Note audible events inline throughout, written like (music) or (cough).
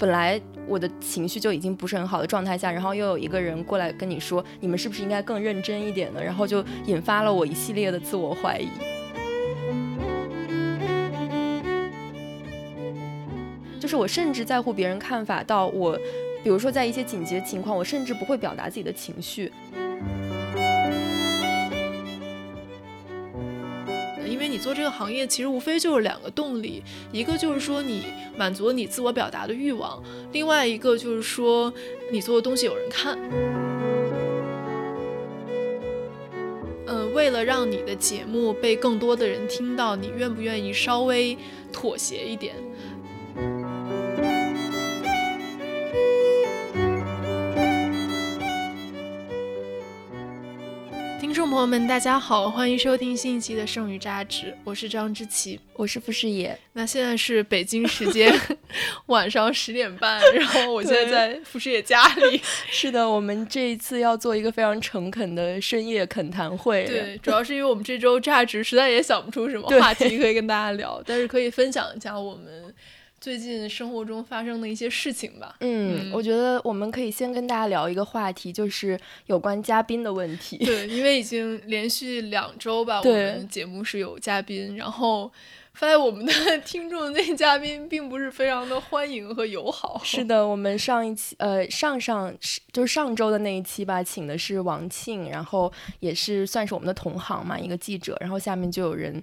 本来我的情绪就已经不是很好的状态下，然后又有一个人过来跟你说，你们是不是应该更认真一点呢？然后就引发了我一系列的自我怀疑。就是我甚至在乎别人看法，到我，比如说在一些紧急的情况，我甚至不会表达自己的情绪。行业，其实无非就是两个动力，一个就是说你满足你自我表达的欲望，另外一个就是说你做的东西有人看。嗯，为了让你的节目被更多的人听到，你愿不愿意稍微妥协一点？友们，大家好，欢迎收听新一期的《剩余榨汁》，我是张之琪，我是傅师爷。那现在是北京时间 (laughs) 晚上十点半，然后我现在在傅师爷家里。(laughs) 是的，我们这一次要做一个非常诚恳的深夜恳谈会。对，主要是因为我们这周榨汁实在也想不出什么话题可以跟大家聊，但是可以分享一下我们。最近生活中发生的一些事情吧。嗯，我觉得我们可以先跟大家聊一个话题，就是有关嘉宾的问题。对，(laughs) 因为已经连续两周吧，我们节目是有嘉宾，然后发现我们的听众那嘉宾并不是非常的欢迎和友好。是的，我们上一期呃上上就是上周的那一期吧，请的是王庆，然后也是算是我们的同行嘛，一个记者，然后下面就有人。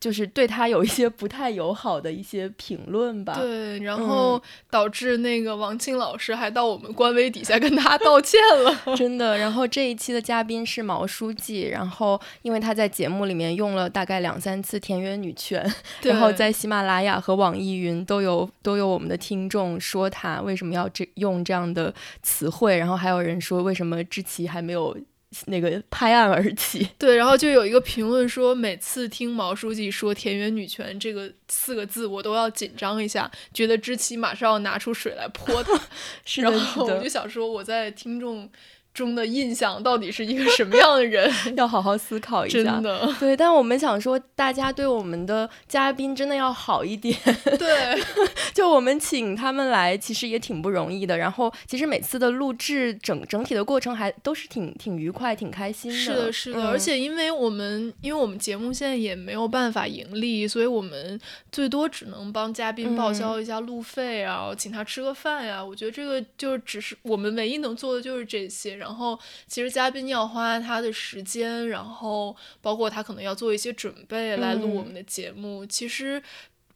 就是对他有一些不太友好的一些评论吧。对，然后导致那个王庆老师还到我们官微底下跟他道歉了。(laughs) 真的。然后这一期的嘉宾是毛书记，然后因为他在节目里面用了大概两三次田园女权，然后在喜马拉雅和网易云都有都有我们的听众说他为什么要这用这样的词汇，然后还有人说为什么知棋还没有。那个拍案而起，(laughs) 对，然后就有一个评论说，每次听毛书记说“田园女权”这个四个字，我都要紧张一下，觉得知棋马上要拿出水来泼他。(laughs) 是的，然后我就想说，我在听众。中的印象到底是一个什么样的人？(laughs) 要好好思考一下。真的，对。但我们想说，大家对我们的嘉宾真的要好一点。对，(laughs) 就我们请他们来，其实也挺不容易的。然后，其实每次的录制整整体的过程还都是挺挺愉快、挺开心的。是的，是的。而且，因为我们因为我们节目现在也没有办法盈利，所以我们最多只能帮嘉宾报销一下路费啊，请他吃个饭呀。我觉得这个就只是我们唯一能做的就是这些。然后。然后，其实嘉宾要花他的时间，然后包括他可能要做一些准备来录我们的节目。其实。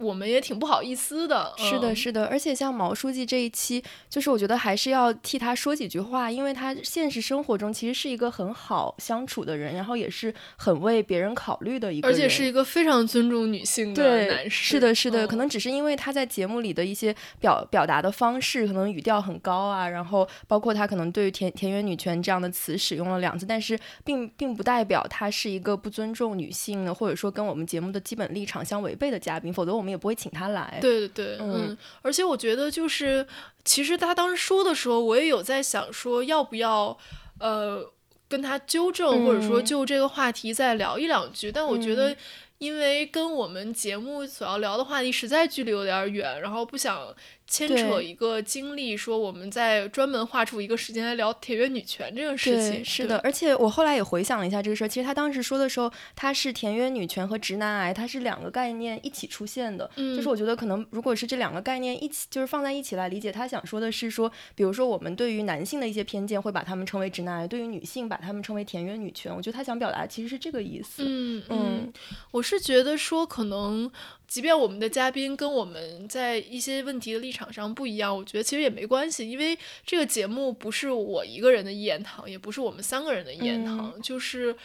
我们也挺不好意思的，是的，是的，而且像毛书记这一期，就是我觉得还是要替他说几句话，因为他现实生活中其实是一个很好相处的人，然后也是很为别人考虑的一个，而且是一个非常尊重女性的男士。是的，是的，可能只是因为他在节目里的一些表表达的方式，可能语调很高啊，然后包括他可能对于田田园女权这样的词使用了两次，但是并并不代表他是一个不尊重女性的，或者说跟我们节目的基本立场相违背的嘉宾，否则我们。也不会请他来。对对对，嗯，而且我觉得就是，其实他当时说的时候，我也有在想说，要不要，呃，跟他纠正，或者说就这个话题再聊一两句。但我觉得，因为跟我们节目所要聊的话题实在距离有点远，然后不想。牵扯一个经历，说我们在专门划出一个时间来聊田园女权这个事情。是的，而且我后来也回想了一下这个事儿，其实他当时说的时候，他是田园女权和直男癌，它是两个概念一起出现的。嗯，就是我觉得可能如果是这两个概念一起，就是放在一起来理解，他想说的是说，比如说我们对于男性的一些偏见会把他们称为直男癌，对于女性把他们称为田园女权。我觉得他想表达其实是这个意思。嗯嗯，我是觉得说可能。即便我们的嘉宾跟我们在一些问题的立场上不一样，我觉得其实也没关系，因为这个节目不是我一个人的一言堂，也不是我们三个人的一言堂。就是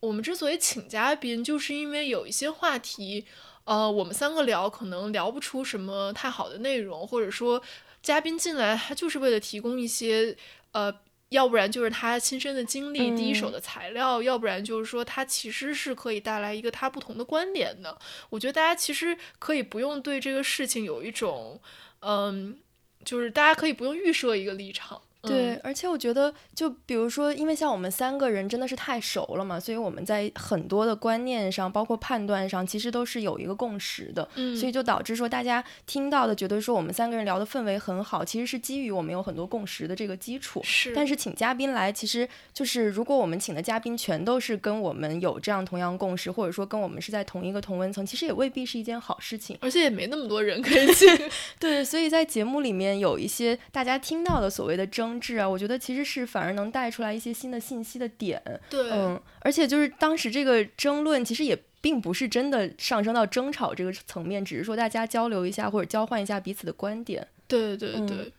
我们之所以请嘉宾，就是因为有一些话题，呃，我们三个聊可能聊不出什么太好的内容，或者说嘉宾进来他就是为了提供一些呃。要不然就是他亲身的经历、第一手的材料，要不然就是说他其实是可以带来一个他不同的观点的。我觉得大家其实可以不用对这个事情有一种，嗯，就是大家可以不用预设一个立场。对，而且我觉得，就比如说，因为像我们三个人真的是太熟了嘛，所以我们在很多的观念上，包括判断上，其实都是有一个共识的。嗯，所以就导致说，大家听到的觉得说我们三个人聊的氛围很好，其实是基于我们有很多共识的这个基础。是，但是请嘉宾来，其实就是如果我们请的嘉宾全都是跟我们有这样同样共识，或者说跟我们是在同一个同温层，其实也未必是一件好事情。而且也没那么多人可以请。(laughs) 对，所以在节目里面有一些大家听到的所谓的争执啊，我觉得其实是反而能带出来一些新的信息的点。对，嗯，而且就是当时这个争论其实也并不是真的上升到争吵这个层面，只是说大家交流一下或者交换一下彼此的观点。对对对，嗯。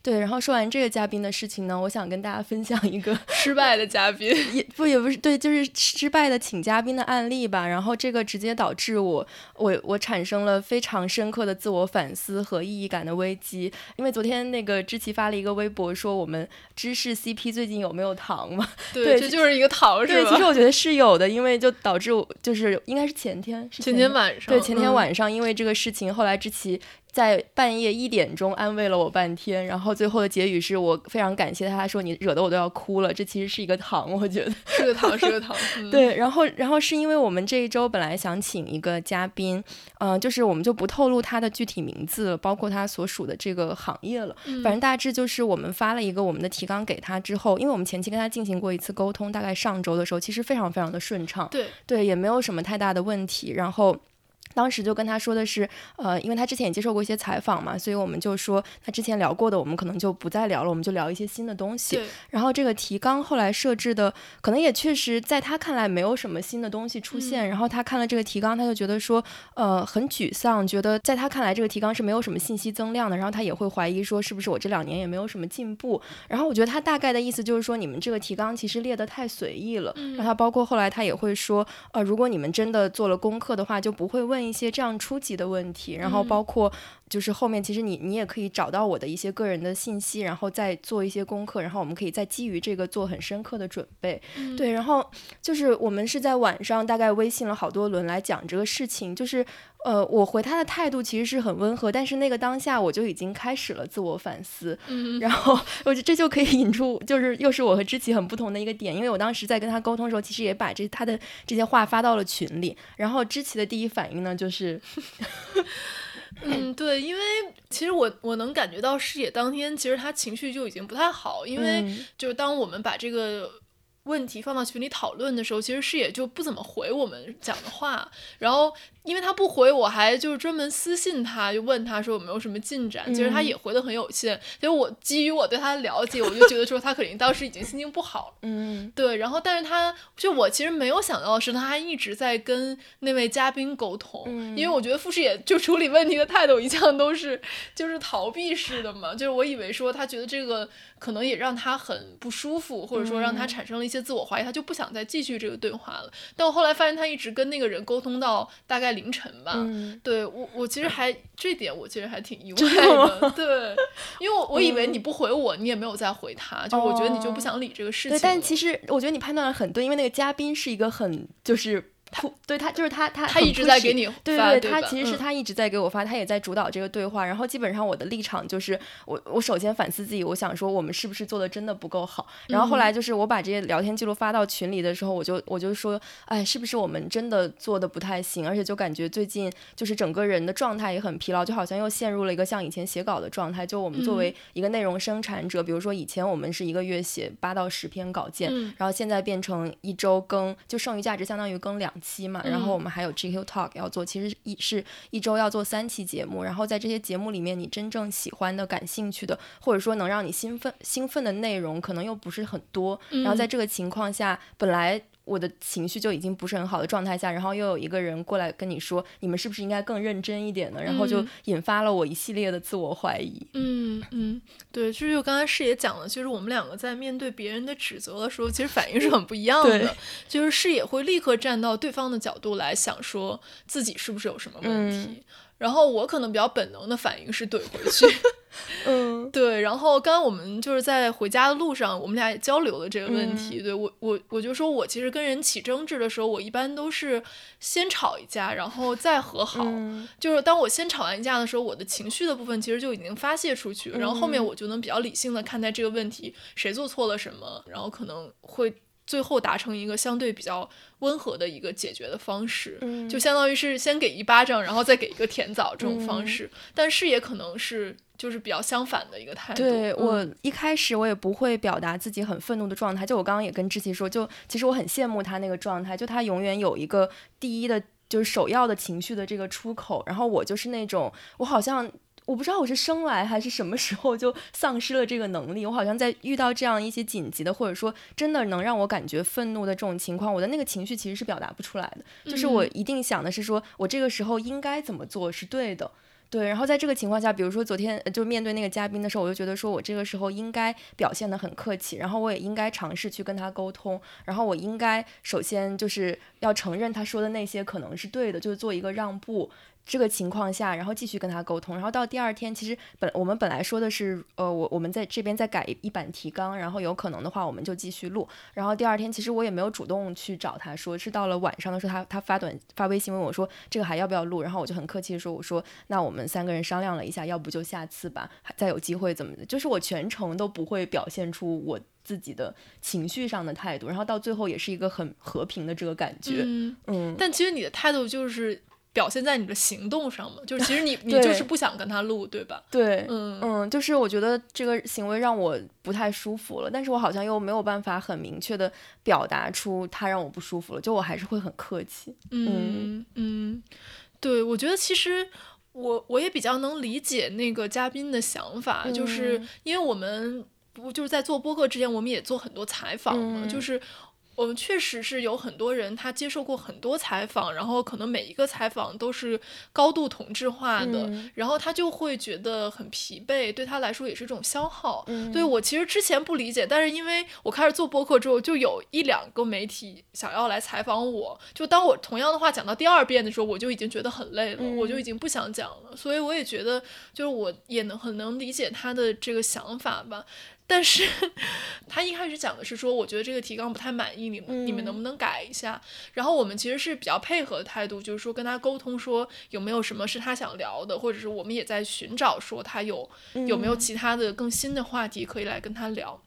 对，然后说完这个嘉宾的事情呢，我想跟大家分享一个 (laughs) 失败的嘉宾，(laughs) 也不也不是对，就是失败的请嘉宾的案例吧。然后这个直接导致我我我产生了非常深刻的自我反思和意义感的危机。因为昨天那个知琪发了一个微博说我们芝士 CP 最近有没有糖嘛？对，这就是一个糖是吧？对，其实我觉得是有的，因为就导致我就是应该是前天，前天晚上，对，前天晚上因为这个事情，后来知琪。在半夜一点钟安慰了我半天，然后最后的结语是我非常感谢他，他说你惹得我都要哭了。这其实是一个糖，我觉得是个糖，是个糖。(laughs) 对，然后然后是因为我们这一周本来想请一个嘉宾，嗯，就是我们就不透露他的具体名字，包括他所属的这个行业了。反正大致就是我们发了一个我们的提纲给他之后，因为我们前期跟他进行过一次沟通，大概上周的时候其实非常非常的顺畅，对对，也没有什么太大的问题。然后。当时就跟他说的是，呃，因为他之前也接受过一些采访嘛，所以我们就说他之前聊过的，我们可能就不再聊了，我们就聊一些新的东西。然后这个提纲后来设置的，可能也确实在他看来没有什么新的东西出现。然后他看了这个提纲，他就觉得说，呃，很沮丧，觉得在他看来这个提纲是没有什么信息增量的。然后他也会怀疑说，是不是我这两年也没有什么进步？然后我觉得他大概的意思就是说，你们这个提纲其实列得太随意了。然后他包括后来他也会说，呃，如果你们真的做了功课的话，就不会问。一些这样初级的问题，然后包括就是后面，其实你你也可以找到我的一些个人的信息，然后再做一些功课，然后我们可以再基于这个做很深刻的准备。对，然后就是我们是在晚上大概微信了好多轮来讲这个事情，就是呃，我回他的态度其实是很温和，但是那个当下我就已经开始了自我反思。嗯，然后我觉得这就可以引出，就是又是我和知琪很不同的一个点，因为我当时在跟他沟通的时候，其实也把这他的这些话发到了群里，然后知琪的第一反应呢。就是，(laughs) 嗯，对，因为其实我我能感觉到视野当天，其实他情绪就已经不太好，因为就是当我们把这个问题放到群里讨论的时候，其实视野就不怎么回我们讲的话，然后。因为他不回，我还就是专门私信他，就问他说有没有什么进展。其实他也回的很有限。因为我基于我对他的了解，我就觉得说他肯定当时已经心情不好。嗯，对。然后，但是他就我其实没有想到的是，他还一直在跟那位嘉宾沟通。嗯。因为我觉得傅师也就处理问题的态度一向都是就是逃避式的嘛。就是我以为说他觉得这个可能也让他很不舒服，或者说让他产生了一些自我怀疑，他就不想再继续这个对话了。但我后来发现他一直跟那个人沟通到大概。凌晨吧，对我我其实还这点我其实还挺意外的，(laughs) 对，因为我我以为你不回我，你也没有再回他，就我觉得你就不想理这个事情。对，但其实我觉得你判断的很对，因为那个嘉宾是一个很就是。他对他就是他他他一直在给你对对对，他其实是他一直在给我发，他也在主导这个对话。然后基本上我的立场就是我我首先反思自己，我想说我们是不是做的真的不够好。然后后来就是我把这些聊天记录发到群里的时候，我就我就说，哎，是不是我们真的做的不太行？而且就感觉最近就是整个人的状态也很疲劳，就好像又陷入了一个像以前写稿的状态。就我们作为一个内容生产者，比如说以前我们是一个月写八到十篇稿件，然后现在变成一周更，就剩余价值相当于更两期嘛，然后。我们还有 GQ Talk 要做，其实一是一周要做三期节目，然后在这些节目里面，你真正喜欢的、感兴趣的，或者说能让你兴奋兴奋的内容，可能又不是很多。然后在这个情况下，本来。我的情绪就已经不是很好的状态下，然后又有一个人过来跟你说，你们是不是应该更认真一点呢？然后就引发了我一系列的自我怀疑。嗯嗯，对，就是就刚才视野讲了，就是我们两个在面对别人的指责的时候，其实反应是很不一样的。就是视野会立刻站到对方的角度来想，说自己是不是有什么问题。然后我可能比较本能的反应是怼回去。(laughs) 嗯，对。然后刚刚我们就是在回家的路上，我们俩也交流了这个问题。对我，我我就说我其实跟人起争执的时候，我一般都是先吵一架，然后再和好。就是当我先吵完一架的时候，我的情绪的部分其实就已经发泄出去，然后后面我就能比较理性的看待这个问题，谁做错了什么，然后可能会。最后达成一个相对比较温和的一个解决的方式，就相当于是先给一巴掌，然后再给一个甜枣这种方式。但是也可能是就是比较相反的一个态度。对我一开始我也不会表达自己很愤怒的状态。就我刚刚也跟志奇说，就其实我很羡慕他那个状态，就他永远有一个第一的，就是首要的情绪的这个出口。然后我就是那种，我好像。我不知道我是生来还是什么时候就丧失了这个能力。我好像在遇到这样一些紧急的，或者说真的能让我感觉愤怒的这种情况，我的那个情绪其实是表达不出来的。就是我一定想的是说，我这个时候应该怎么做是对的。对，然后在这个情况下，比如说昨天就面对那个嘉宾的时候，我就觉得说我这个时候应该表现得很客气，然后我也应该尝试去跟他沟通，然后我应该首先就是要承认他说的那些可能是对的，就是做一个让步。这个情况下，然后继续跟他沟通，然后到第二天，其实本我们本来说的是，呃，我我们在这边再改一版提纲，然后有可能的话，我们就继续录。然后第二天，其实我也没有主动去找他说，是到了晚上的时候，他他发短发微信问我说，这个还要不要录？然后我就很客气的说，我说那我们三个人商量了一下，要不就下次吧，再有机会怎么的？就是我全程都不会表现出我自己的情绪上的态度，然后到最后也是一个很和平的这个感觉。嗯嗯。但其实你的态度就是。表现在你的行动上嘛，就是其实你 (laughs) 你就是不想跟他录，对吧？对，嗯嗯，就是我觉得这个行为让我不太舒服了，但是我好像又没有办法很明确的表达出他让我不舒服了，就我还是会很客气。嗯嗯，对，我觉得其实我我也比较能理解那个嘉宾的想法，就是因为我们不就是在做播客之前，我们也做很多采访嘛，就是。我们确实是有很多人，他接受过很多采访，然后可能每一个采访都是高度同质化的，然后他就会觉得很疲惫，对他来说也是一种消耗。对我其实之前不理解，但是因为我开始做播客之后，就有一两个媒体想要来采访我，就当我同样的话讲到第二遍的时候，我就已经觉得很累了，我就已经不想讲了。所以我也觉得，就是我也能很能理解他的这个想法吧。但是他一开始讲的是说，我觉得这个提纲不太满意，你们你们能不能改一下？然后我们其实是比较配合的态度，就是说跟他沟通，说有没有什么是他想聊的，或者是我们也在寻找说他有有没有其他的更新的话题可以来跟他聊。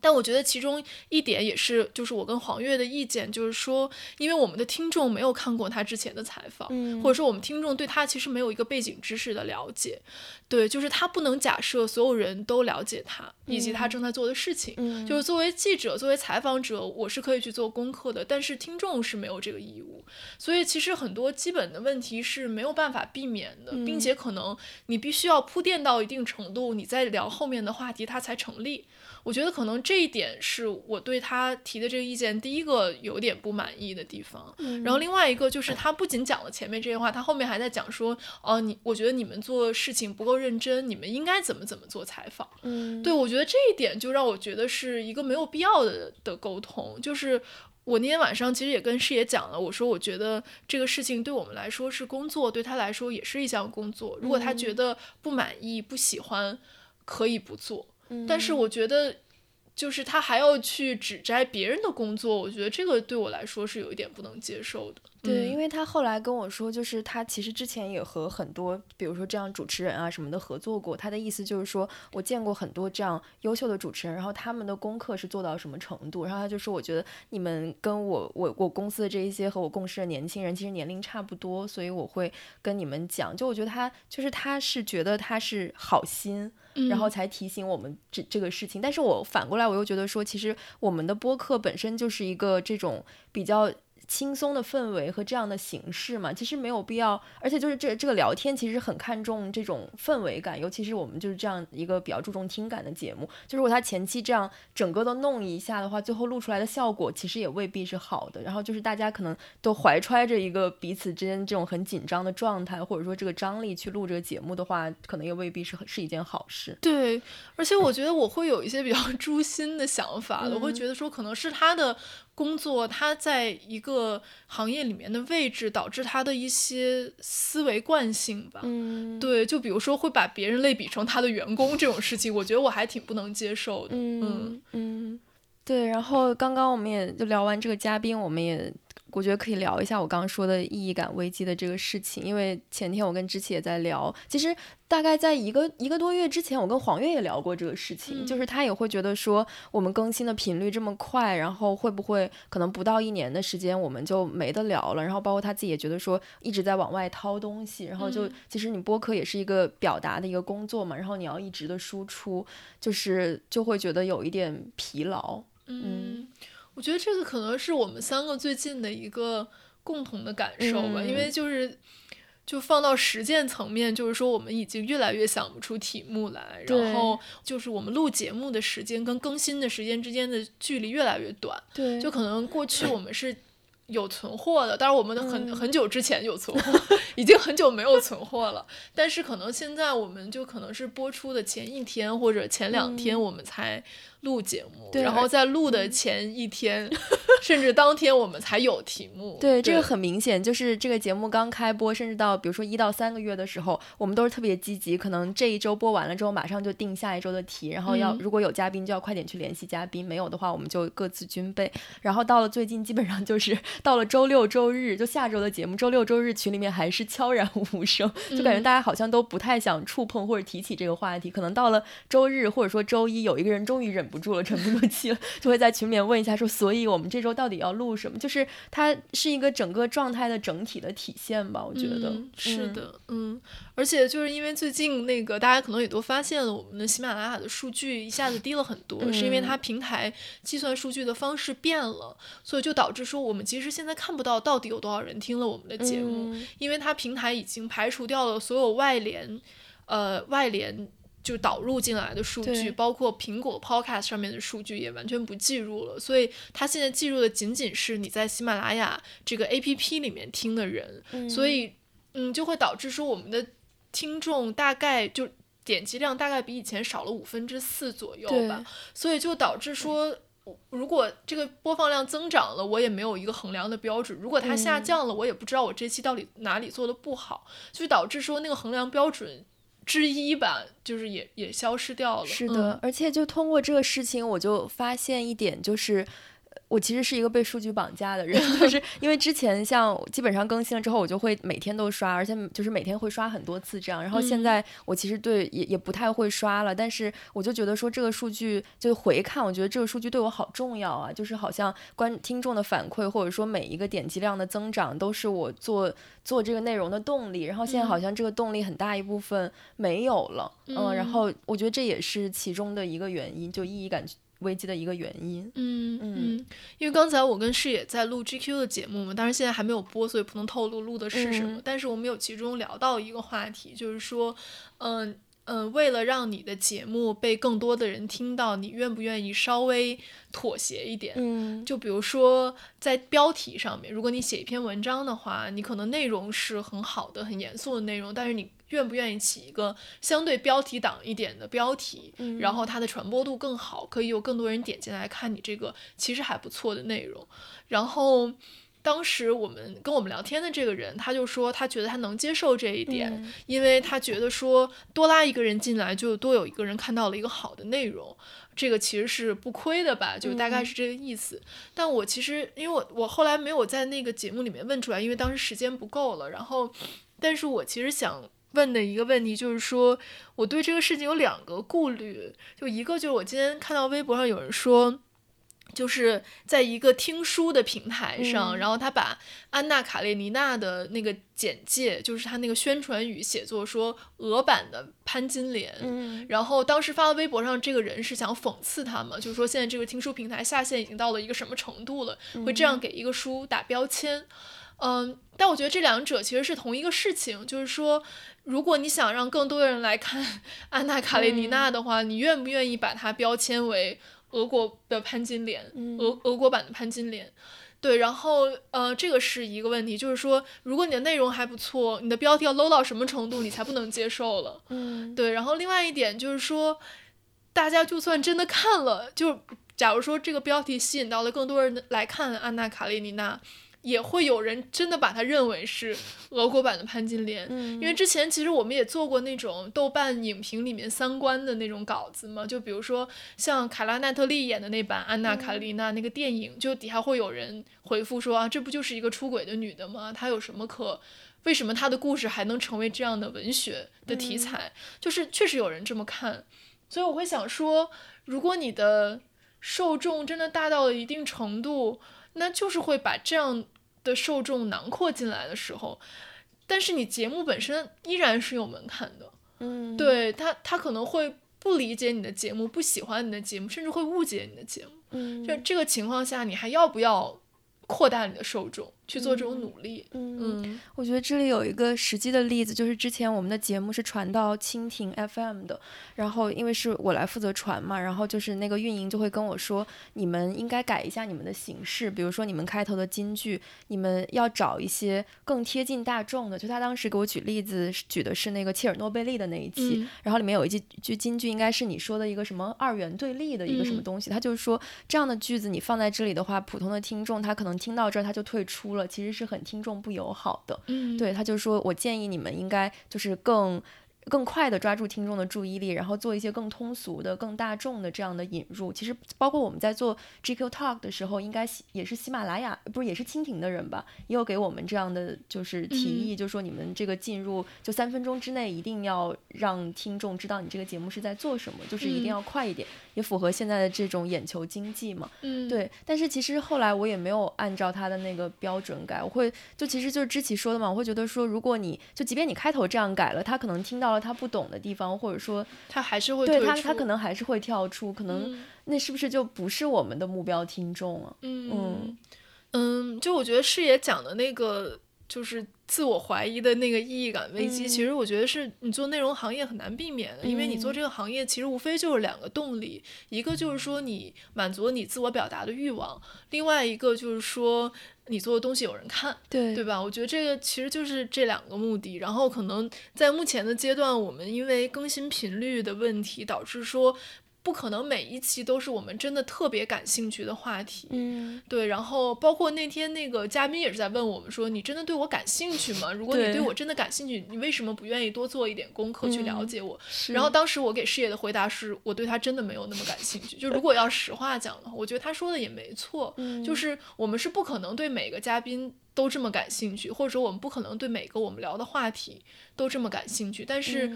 但我觉得其中一点也是，就是我跟黄月的意见，就是说，因为我们的听众没有看过他之前的采访，或者说我们听众对他其实没有一个背景知识的了解，对，就是他不能假设所有人都了解他以及他正在做的事情。就是作为记者，作为采访者，我是可以去做功课的，但是听众是没有这个义务。所以其实很多基本的问题是没有办法避免的，并且可能你必须要铺垫到一定程度，你再聊后面的话题，它才成立。我觉得可能这一点是我对他提的这个意见第一个有点不满意的地方。然后另外一个就是他不仅讲了前面这些话，他后面还在讲说，哦，你我觉得你们做事情不够认真，你们应该怎么怎么做采访。嗯，对我觉得这一点就让我觉得是一个没有必要的的沟通。就是我那天晚上其实也跟师爷讲了，我说我觉得这个事情对我们来说是工作，对他来说也是一项工作。如果他觉得不满意、不喜欢，可以不做。但是我觉得，就是他还要去指摘别人的工作，我觉得这个对我来说是有一点不能接受的。对，因为他后来跟我说，就是他其实之前也和很多，比如说这样主持人啊什么的合作过。他的意思就是说，我见过很多这样优秀的主持人，然后他们的功课是做到什么程度。然后他就说，我觉得你们跟我我我公司的这一些和我共事的年轻人，其实年龄差不多，所以我会跟你们讲。就我觉得他就是他是觉得他是好心，然后才提醒我们这这个事情。但是我反过来我又觉得说，其实我们的播客本身就是一个这种比较。轻松的氛围和这样的形式嘛，其实没有必要，而且就是这这个聊天其实很看重这种氛围感，尤其是我们就是这样一个比较注重听感的节目，就如果他前期这样整个都弄一下的话，最后录出来的效果其实也未必是好的。然后就是大家可能都怀揣着一个彼此之间这种很紧张的状态，或者说这个张力去录这个节目的话，可能也未必是是一件好事。对，而且我觉得我会有一些比较 (laughs) 诛心的想法，我会觉得说可能是他的工作，他在一个。行业里面的位置，导致他的一些思维惯性吧。嗯，对，就比如说会把别人类比成他的员工这种事情，我觉得我还挺不能接受的。嗯嗯，对。然后刚刚我们也就聊完这个嘉宾，我们也。我觉得可以聊一下我刚刚说的意义感危机的这个事情，因为前天我跟知琪也在聊，其实大概在一个一个多月之前，我跟黄月也聊过这个事情，就是他也会觉得说我们更新的频率这么快，然后会不会可能不到一年的时间我们就没得聊了，然后包括他自己也觉得说一直在往外掏东西，然后就其实你播客也是一个表达的一个工作嘛，然后你要一直的输出，就是就会觉得有一点疲劳，嗯。我觉得这个可能是我们三个最近的一个共同的感受吧，因为就是，就放到实践层面，就是说我们已经越来越想不出题目来，然后就是我们录节目的时间跟更新的时间之间的距离越来越短，对，就可能过去我们是。有存货的，当然我们很很久之前有存货，(laughs) 已经很久没有存货了。但是可能现在我们就可能是播出的前一天或者前两天我们才录节目，然后在录的前一天 (laughs) 甚至当天我们才有题目。对，这个很明显，就是这个节目刚开播，甚至到比如说一到三个月的时候，我们都是特别积极，可能这一周播完了之后，马上就定下一周的题，然后要如果有嘉宾就要快点去联系嘉宾，没有的话我们就各自军备。然后到了最近，基本上就是。(laughs) 到了周六周日，就下周的节目，周六周日群里面还是悄然无声，就感觉大家好像都不太想触碰或者提起这个话题。可能到了周日或者说周一，有一个人终于忍不住了，(laughs) 沉不住气了，就会在群里面问一下说：“所以我们这周到底要录什么？”就是它是一个整个状态的整体的体现吧，我觉得是的，嗯。而且就是因为最近那个大家可能也都发现了，我们的喜马拉雅的数据一下子低了很多，是因为它平台计算数据的方式变了，所以就导致说我们其实现在看不到到底有多少人听了我们的节目，因为它平台已经排除掉了所有外联，呃外联就导入进来的数据，包括苹果 Podcast 上面的数据也完全不计入了，所以它现在计入的仅仅是你在喜马拉雅这个 APP 里面听的人，所以嗯就会导致说我们的。听众大概就点击量大概比以前少了五分之四左右吧，所以就导致说，如果这个播放量增长了，我也没有一个衡量的标准；如果它下降了，我也不知道我这期到底哪里做的不好，就导致说那个衡量标准之一吧，就是也也消失掉了。是的，而且就通过这个事情，我就发现一点就是。我其实是一个被数据绑架的人，(laughs) 就是因为之前像基本上更新了之后，我就会每天都刷，而且就是每天会刷很多次这样。然后现在我其实对也也不太会刷了，但是我就觉得说这个数据就回看，我觉得这个数据对我好重要啊，就是好像观听众的反馈或者说每一个点击量的增长都是我做做这个内容的动力。然后现在好像这个动力很大一部分没有了，嗯，然后我觉得这也是其中的一个原因，就意义感。危机的一个原因，嗯嗯，因为刚才我跟视野在录 GQ 的节目嘛，但是现在还没有播，所以不能透露录的是什么。但是我们有其中聊到一个话题，就是说，嗯嗯，为了让你的节目被更多的人听到，你愿不愿意稍微妥协一点？嗯，就比如说在标题上面，如果你写一篇文章的话，你可能内容是很好的、很严肃的内容，但是你。愿不愿意起一个相对标题党一点的标题，然后它的传播度更好，可以有更多人点进来看你这个其实还不错的内容。然后当时我们跟我们聊天的这个人，他就说他觉得他能接受这一点，因为他觉得说多拉一个人进来，就多有一个人看到了一个好的内容，这个其实是不亏的吧，就大概是这个意思。但我其实因为我我后来没有在那个节目里面问出来，因为当时时间不够了。然后，但是我其实想。问的一个问题就是说，我对这个事情有两个顾虑，就一个就是我今天看到微博上有人说，就是在一个听书的平台上，然后他把安娜卡列尼娜的那个简介，就是他那个宣传语写作说俄版的潘金莲，嗯，然后当时发到微博上，这个人是想讽刺他嘛，就是说现在这个听书平台下线已经到了一个什么程度了，会这样给一个书打标签，嗯，但我觉得这两者其实是同一个事情，就是说。如果你想让更多的人来看《安娜·卡列尼娜》的话，你愿不愿意把它标签为俄国的潘金莲，俄俄国版的潘金莲？对，然后呃，这个是一个问题，就是说，如果你的内容还不错，你的标题要 low 到什么程度，你才不能接受了？嗯，对。然后另外一点就是说，大家就算真的看了，就假如说这个标题吸引到了更多人来看《安娜·卡列尼娜》。也会有人真的把它认为是俄国版的潘金莲，因为之前其实我们也做过那种豆瓣影评里面三观的那种稿子嘛，就比如说像卡拉奈特利演的那版《安娜卡丽娜》那个电影，就底下会有人回复说啊，这不就是一个出轨的女的吗？她有什么可，为什么她的故事还能成为这样的文学的题材？就是确实有人这么看，所以我会想说，如果你的受众真的大到了一定程度。那就是会把这样的受众囊括进来的时候，但是你节目本身依然是有门槛的，嗯，对他，他可能会不理解你的节目，不喜欢你的节目，甚至会误解你的节目，嗯，就这个情况下，你还要不要扩大你的受众？去做这种努力，嗯，我觉得这里有一个实际的例子，就是之前我们的节目是传到蜻蜓 FM 的，然后因为是我来负责传嘛，然后就是那个运营就会跟我说，你们应该改一下你们的形式，比如说你们开头的金句，你们要找一些更贴近大众的。就他当时给我举例子，举的是那个切尔诺贝利的那一期，然后里面有一句句金句，应该是你说的一个什么二元对立的一个什么东西，他就是说这样的句子你放在这里的话，普通的听众他可能听到这儿他就退出了。其实是很听众不友好的，嗯，对，他就说，我建议你们应该就是更。更快的抓住听众的注意力，然后做一些更通俗的、更大众的这样的引入。其实包括我们在做 GQ Talk 的时候，应该也是喜马拉雅，不是也是蜻蜓的人吧？也有给我们这样的就是提议，就说你们这个进入就三分钟之内一定要让听众知道你这个节目是在做什么，就是一定要快一点，也符合现在的这种眼球经济嘛。嗯，对。但是其实后来我也没有按照他的那个标准改，我会就其实就是知棋说的嘛，我会觉得说，如果你就即便你开头这样改了，他可能听到。到他不懂的地方，或者说他还是会对他，他可能还是会跳出，可能那是不是就不是我们的目标听众啊？嗯嗯，就我觉得视野讲的那个就是自我怀疑的那个意义感危机，其实我觉得是你做内容行业很难避免的，因为你做这个行业其实无非就是两个动力，一个就是说你满足你自我表达的欲望，另外一个就是说。你做的东西有人看，对对吧？我觉得这个其实就是这两个目的。然后可能在目前的阶段，我们因为更新频率的问题，导致说。不可能每一期都是我们真的特别感兴趣的话题，嗯，对。然后包括那天那个嘉宾也是在问我们说：“你真的对我感兴趣吗？如果你对我真的感兴趣，你为什么不愿意多做一点功课去了解我？”然后当时我给事业的回答是：我对他真的没有那么感兴趣。就如果要实话讲的话，我觉得他说的也没错，就是我们是不可能对每个嘉宾都这么感兴趣，或者说我们不可能对每个我们聊的话题都这么感兴趣，但是。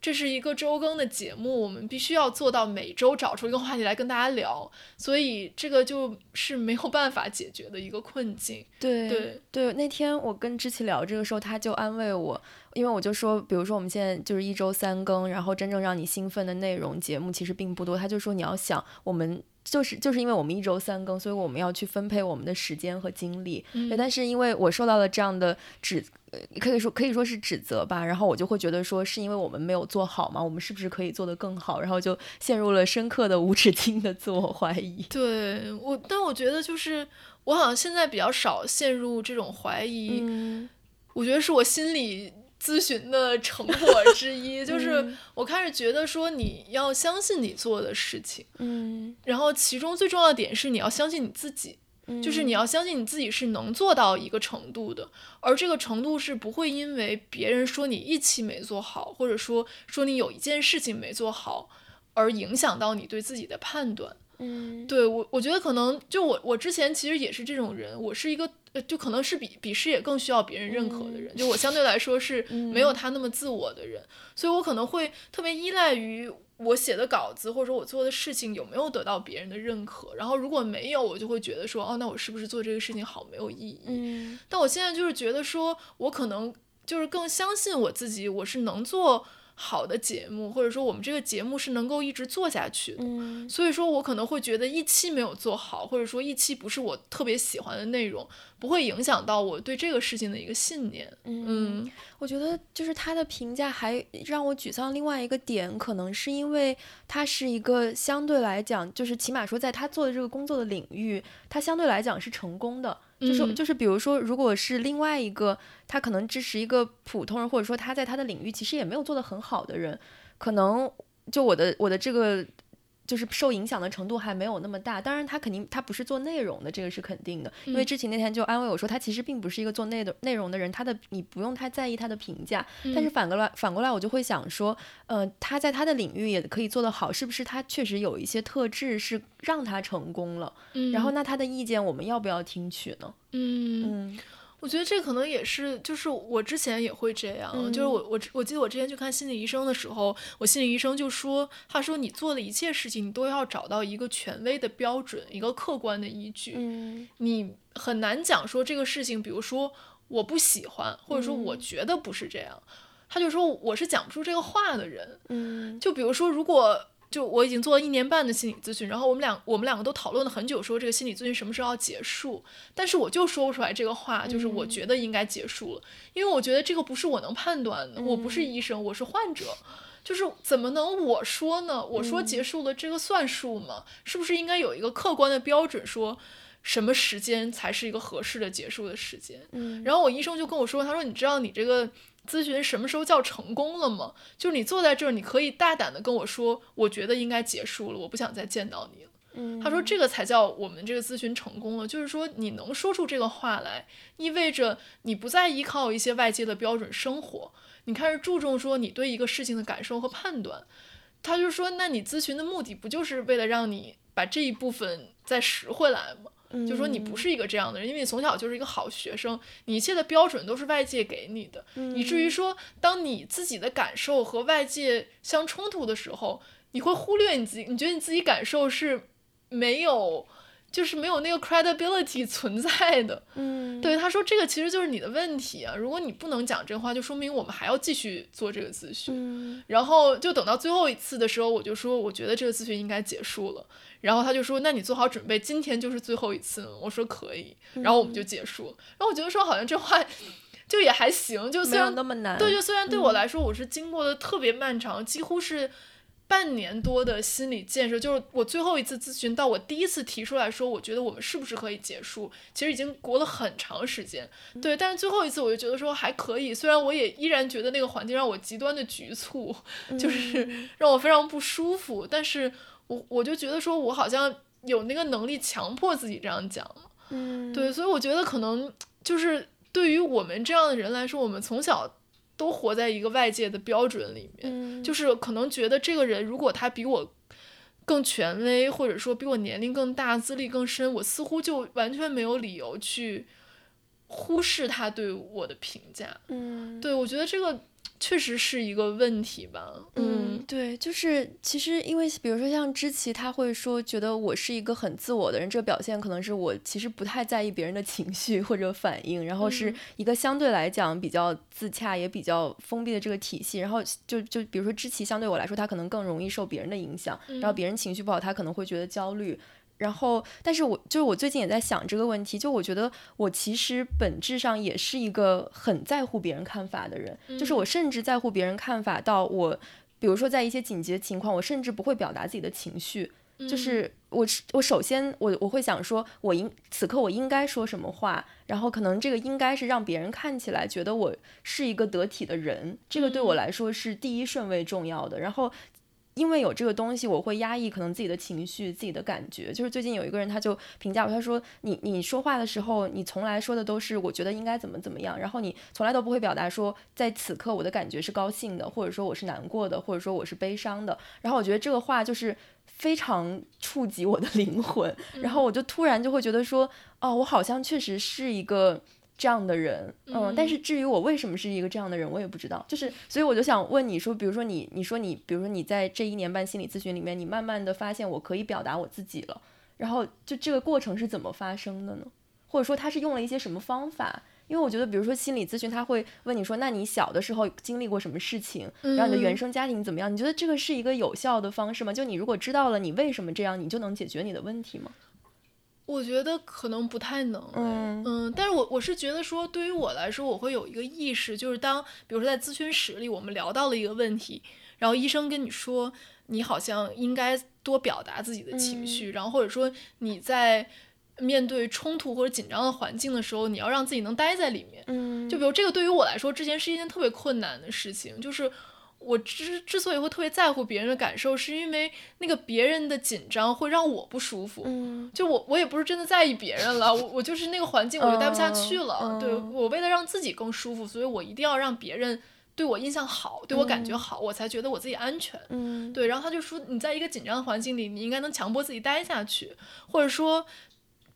这是一个周更的节目，我们必须要做到每周找出一个话题来跟大家聊，所以这个就是没有办法解决的一个困境。对对对，那天我跟知琪聊这个时候，他就安慰我，因为我就说，比如说我们现在就是一周三更，然后真正让你兴奋的内容节目其实并不多。他就说你要想，我们就是就是因为我们一周三更，所以我们要去分配我们的时间和精力。对，但是因为我受到了这样的指。呃，可以说可以说是指责吧，然后我就会觉得说，是因为我们没有做好嘛？我们是不是可以做得更好？然后就陷入了深刻的无止境的自我怀疑。对我，但我觉得就是我好像现在比较少陷入这种怀疑。嗯，我觉得是我心理咨询的成果之一，(laughs) 就是我开始觉得说，你要相信你做的事情。嗯，然后其中最重要的点是你要相信你自己。就是你要相信你自己是能做到一个程度的，而这个程度是不会因为别人说你一期没做好，或者说说你有一件事情没做好，而影响到你对自己的判断。嗯，对我，我觉得可能就我，我之前其实也是这种人，我是一个，呃，就可能是比比视野更需要别人认可的人，就我相对来说是没有他那么自我的人，所以我可能会特别依赖于。我写的稿子或者说我做的事情有没有得到别人的认可？然后如果没有，我就会觉得说，哦，那我是不是做这个事情好没有意义？嗯。但我现在就是觉得说，我可能就是更相信我自己，我是能做。好的节目，或者说我们这个节目是能够一直做下去的，嗯，所以说我可能会觉得一期没有做好，或者说一期不是我特别喜欢的内容，不会影响到我对这个事情的一个信念。嗯，我觉得就是他的评价还让我沮丧。另外一个点，可能是因为他是一个相对来讲，就是起码说在他做的这个工作的领域，他相对来讲是成功的。就是就是，比如说，如果是另外一个，他可能支持一个普通人，或者说他在他的领域其实也没有做得很好的人，可能就我的我的这个就是受影响的程度还没有那么大，当然他肯定他不是做内容的，这个是肯定的。因为知情那天就安慰我说，他其实并不是一个做内的内容的人，他的你不用太在意他的评价。但是反过来反过来，我就会想说，呃，他在他的领域也可以做得好，是不是他确实有一些特质是让他成功了？然后那他的意见我们要不要听取呢？嗯嗯。我觉得这可能也是，就是我之前也会这样，就是我我我记得我之前去看心理医生的时候，我心理医生就说，他说你做的一切事情，你都要找到一个权威的标准，一个客观的依据，你很难讲说这个事情，比如说我不喜欢，或者说我觉得不是这样，他就说我是讲不出这个话的人，嗯，就比如说如果。就我已经做了一年半的心理咨询，然后我们两我们两个都讨论了很久，说这个心理咨询什么时候要结束，但是我就说不出来这个话，就是我觉得应该结束了，因为我觉得这个不是我能判断的，我不是医生，我是患者，就是怎么能我说呢？我说结束了，这个算数吗？是不是应该有一个客观的标准，说什么时间才是一个合适的结束的时间？嗯，然后我医生就跟我说，他说你知道你这个。咨询什么时候叫成功了吗？就是你坐在这儿，你可以大胆的跟我说，我觉得应该结束了，我不想再见到你了。他说这个才叫我们这个咨询成功了，就是说你能说出这个话来，意味着你不再依靠一些外界的标准生活，你开始注重说你对一个事情的感受和判断。他就说，那你咨询的目的不就是为了让你把这一部分再拾回来吗？就说你不是一个这样的人，因为你从小就是一个好学生，你一切的标准都是外界给你的，以至于说，当你自己的感受和外界相冲突的时候，你会忽略你自己，你觉得你自己感受是没有，就是没有那个 credibility 存在的。嗯，对，他说这个其实就是你的问题啊，如果你不能讲这话，就说明我们还要继续做这个咨询。然后就等到最后一次的时候，我就说，我觉得这个咨询应该结束了。然后他就说：“那你做好准备，今天就是最后一次。”我说：“可以。”然后我们就结束了。然后我觉得说好像这话 (laughs) 就也还行，就虽然那么难。对，就虽然对我来说，我是经过的特别漫长，几乎是半年多的心理建设。就是我最后一次咨询到我第一次提出来说，我觉得我们是不是可以结束？其实已经过了很长时间。对，但是最后一次我就觉得说还可以。虽然我也依然觉得那个环境让我极端的局促，就是让我非常不舒服，但是。我我就觉得说，我好像有那个能力强迫自己这样讲，嗯，对，所以我觉得可能就是对于我们这样的人来说，我们从小都活在一个外界的标准里面，就是可能觉得这个人如果他比我更权威，或者说比我年龄更大、资历更深，我似乎就完全没有理由去忽视他对我的评价，嗯，对我觉得这个。确实是一个问题吧，嗯，对，就是其实因为比如说像知琪，他会说觉得我是一个很自我的人，这个表现可能是我其实不太在意别人的情绪或者反应，然后是一个相对来讲比较自洽也比较封闭的这个体系，然后就就比如说知琪相对我来说，他可能更容易受别人的影响，然后别人情绪不好，他可能会觉得焦虑。然后，但是我就是我最近也在想这个问题，就我觉得我其实本质上也是一个很在乎别人看法的人，就是我甚至在乎别人看法到我，比如说在一些紧急的情况，我甚至不会表达自己的情绪，就是我我首先我我会想说，我应此刻我应该说什么话，然后可能这个应该是让别人看起来觉得我是一个得体的人，这个对我来说是第一顺位重要的，然后。因为有这个东西，我会压抑可能自己的情绪、自己的感觉。就是最近有一个人，他就评价我，他说：“你你说话的时候，你从来说的都是我觉得应该怎么怎么样，然后你从来都不会表达说在此刻我的感觉是高兴的，或者说我是难过的，或者说我是悲伤的。”然后我觉得这个话就是非常触及我的 (laughs) 灵魂，然后我就突然就会觉得说：“哦，我好像确实是一个。”这样的人，嗯，但是至于我为什么是一个这样的人，我也不知道。就是，所以我就想问你说，比如说你，你说你，比如说你在这一年半心理咨询里面，你慢慢的发现我可以表达我自己了，然后就这个过程是怎么发生的呢？或者说他是用了一些什么方法？因为我觉得，比如说心理咨询，他会问你说，那你小的时候经历过什么事情？然后你的原生家庭怎么样？你觉得这个是一个有效的方式吗？就你如果知道了你为什么这样，你就能解决你的问题吗？我觉得可能不太能，嗯。嗯，但是我我是觉得说，对于我来说，我会有一个意识，就是当比如说在咨询室里，我们聊到了一个问题，然后医生跟你说，你好像应该多表达自己的情绪，然后或者说你在面对冲突或者紧张的环境的时候，你要让自己能待在里面，嗯，就比如这个对于我来说，之前是一件特别困难的事情，就是我之之所以会特别在乎别人的感受，是因为那个别人的紧张会让我不舒服。嗯，就我我也不是真的在意别人了，我我就是那个环境我就待不下去了。嗯对我为了让自己更舒服，所以我一定要让别人对我印象好，对我感觉好，我才觉得我自己安全。嗯，对，然后他就说，你在一个紧张的环境里，你应该能强迫自己待下去，或者说，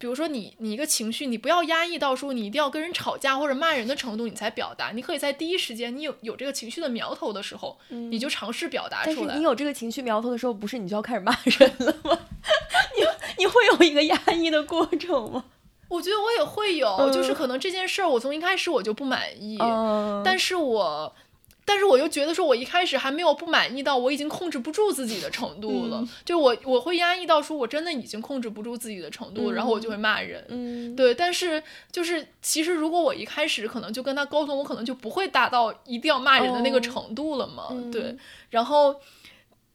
比如说你你一个情绪，你不要压抑到说你一定要跟人吵架或者骂人的程度，你才表达。你可以在第一时间，你有有这个情绪的苗头的时候，你就尝试表达出来。但是你有这个情绪苗头的时候，不是你就要开始骂人了吗？(laughs) 你你会有一个压抑的过程吗？我觉得我也会有，就是可能这件事儿我从一开始我就不满意，嗯，但是我。但是我又觉得说，我一开始还没有不满意到我已经控制不住自己的程度了，嗯就我我会压抑到说我真的已经控制不住自己的程度，然后我就会骂人。嗯，对，但是就是其实如果我一开始可能就跟他沟通，我可能就不会达到一定要骂人的那个哦程度了嘛。对嗯，然后。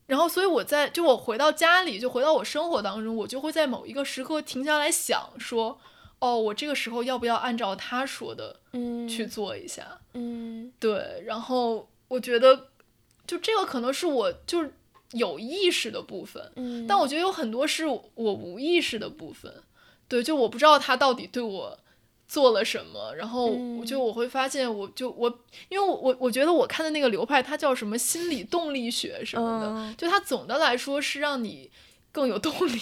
然后，所以我在就我回到家里，就回到我生活当中，我就会在某一个时刻停下来想说，哦，我这个时候要不要按照他说的嗯去做一下？嗯对，然后我觉得，就这个可能是我就是有意识的部分，嗯，但我觉得有很多是我无意识的部分。对，就我不知道他到底对我做了什么，然后我就我会发现，我就我，因为我我我觉得我看的那个流派，它叫什么心理动力学什么的，嗯就它总的来说是让你更有动力，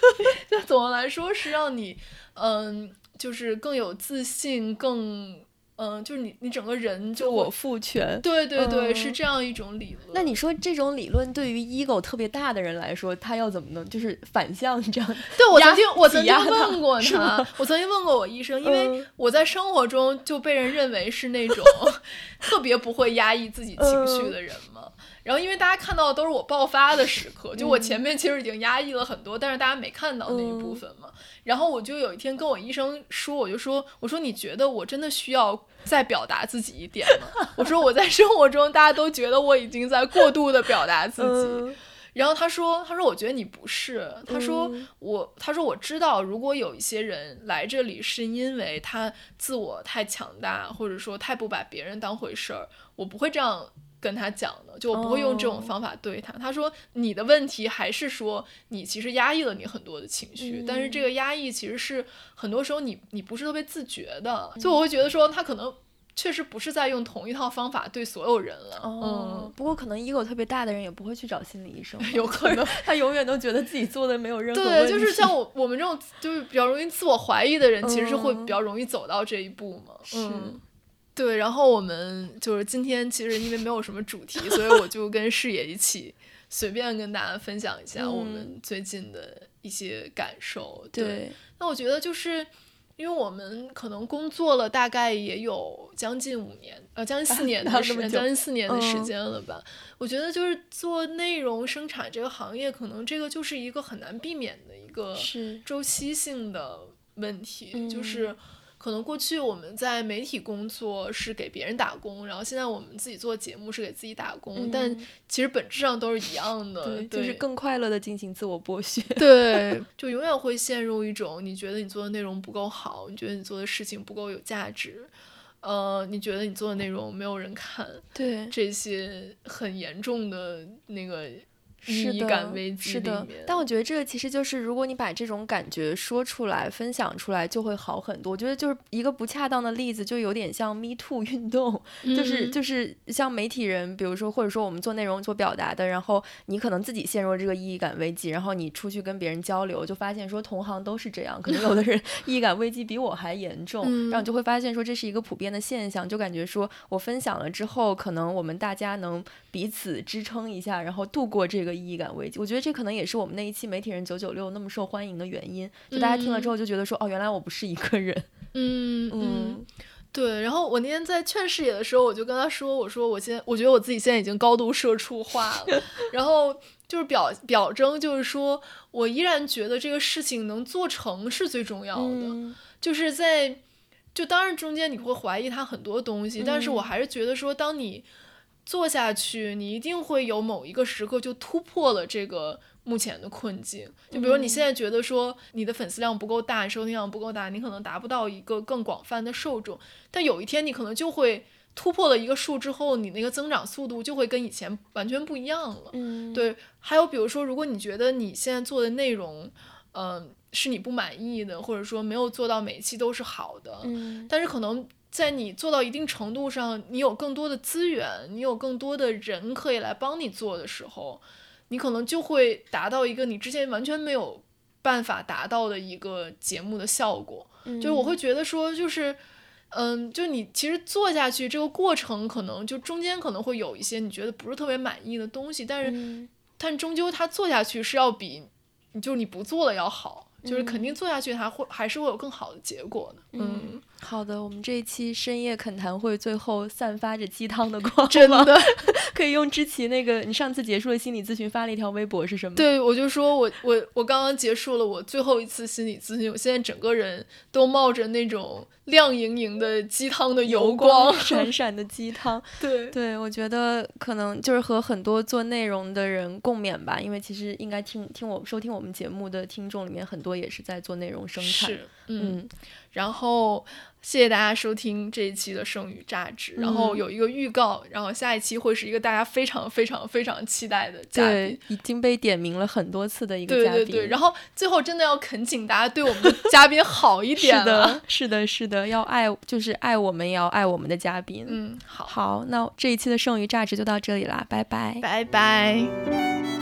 (laughs) 那总的来说是让你嗯，就是更有自信，更嗯，就是你你整个人就就我父权。对对对，是嗯这样一种理论。那你说这种理论对于 ego 特别大的人来说，他要怎么能就是反向这样？对我曾经我曾经问过他，我曾经问过我医生，因为嗯我在生活中就被人认为是那种 (laughs) 特别不会压抑自己情嗯绪的人嘛。然后因为大家看到的都是我爆发的时刻，就我前面其实已经压抑了很多，但是大家没看到那一部嗯分嘛。然后我就有一天跟我医生说，我就说，我说你觉得我真的需要再表达自己一点吗？我说我在生活中大家都觉得我已经在过度的表达自己。嗯然后他说：“他说我觉得你不是。他说嗯我，他说我知道，如果有一些人来这里是因为他自我太强大，或者说太不把别人当回事儿，我不会这样跟他讲的，就我不会用这种哦方法对他。他说你的问题还是说你其实压抑了你很多的情绪，但是这个压抑其实是很多时候你你不是特别自觉的，所以我会觉得说他可能。”确实不是在用同一套方法对所有人了，哦，不过可能 ego 特别大的人也不会去找心理医生有可能。他永远都觉得自己做的没有任何对，就是像我我们这种就是比较容易自我怀疑的人，其实是会嗯比较容易走到这一步嘛。是嗯，对。然后我们就是今天其实因为没有什么主题，所以我就跟视野一起随便跟大家分享一下我们最近的一些感受。对，对，那我觉得就是。因为我们可能工作了大概也有将近五年，呃，将近四年 (laughs) 的时间，将近四年的时嗯间了吧。我觉得就是做内容生产这个行业，可能这个就是一个很难避免的一个周期性的问题，嗯就是可能过去我们在媒体工作是给别人打工，然后现在我们自己做节目是给自己打工，但嗯其实本质上都是一样的，就是更快乐的进行自我剥削。对，就永远会陷入一种你觉得你做的内容不够好，你觉得你做的事情不够有价值，呃，你觉得你做的内容没有人看，对，这些很严重的那个是的感危机是的。但我觉得这个其实就是，如果你把这种感觉说出来、分享出来，就会好很多。我觉得就是一个不恰当的例子，就有点像 Me Too 运动，(laughs) 就是嗯就是像媒体人，比如说或者说我们做内容做表达的，然后你可能自己陷入了这个意义感危机，然后你出去跟别人交流，就发现说同行都是这样，可能有的人 (laughs) 意义感危机比我还严重，嗯然后你就会发现说这是一个普遍的现象，就感觉说我分享了之后，可能我们大家能彼此支撑一下，然后度过这个意义感危机。我觉得这可能也是我们那一期媒体人九九六那么受欢迎的原因，就大家听了之后就觉得说，哦，原来我不是一个人。(laughs) 嗯嗯嗯，对。然后我那天在劝视野的时候，我就跟他说：“我说我现在我觉得我自己现在已经高度社畜化了。(laughs) ”然后就是表表征就是说我依然觉得这个事情能做成是最重要的。嗯就是在，就当然中间你会怀疑他很多东西，但是我嗯还是觉得说，当你做下去，你一定会有某一个时刻就突破了这个目前的困境。就比如你现在觉得说你的粉丝量不够大，你收听量不够大，你可能达不到一个更广泛的受众，但有一天你可能就会。突破了一个数之后，你那个增长速度就会跟以前完全不一样了。嗯，对，还有比如说，如果你觉得你现在做的内容，嗯、是你不满意的，或者说没有做到每一期都是好的，嗯但是可能在你做到一定程度上，你有更多的资源，你有更多的人可以来帮你做的时候，你可能就会达到一个你之前完全没有办法达到的一个节目的效果。就是我会觉得说，就是。嗯，就你其实做下去这个过程，可能就中间可能会有一些你觉得不是特别满意的东西，但是、嗯但终究它做下去是要比你就是你不做了要好，就是肯定做下去它会还是会有更好的结果的。嗯，好的，我们这一期深夜恳谈会最后散发着鸡汤的光，真的，(laughs) 可以用之前那个你上次结束了心理咨询发了一条微博是什么？对我就说我我我刚刚结束了我最后一次心理咨询，我现在整个人都冒着那种亮莹莹的鸡汤的油光，闪闪的鸡汤。(laughs) 对对，我觉得可能就是和很多做内容的人共勉吧，因为其实应该听听我收听我们节目的听众里面很多也是在做内容生产。是，嗯，嗯，然后谢谢大家收听这一期的剩余价值，然后嗯有一个预告，然后下一期会是一个大家非常非常非常期待的嘉宾对。，已经被点名了很多次的一个嘉宾。对对对，然后最后真的要恳请大家对我们的嘉宾好一 (laughs) 点是了的，是的，是的，要爱，就是爱我们，也要爱我们的嘉宾。嗯，好，好，那这一期的剩余价值就到这里啦，拜拜。拜拜。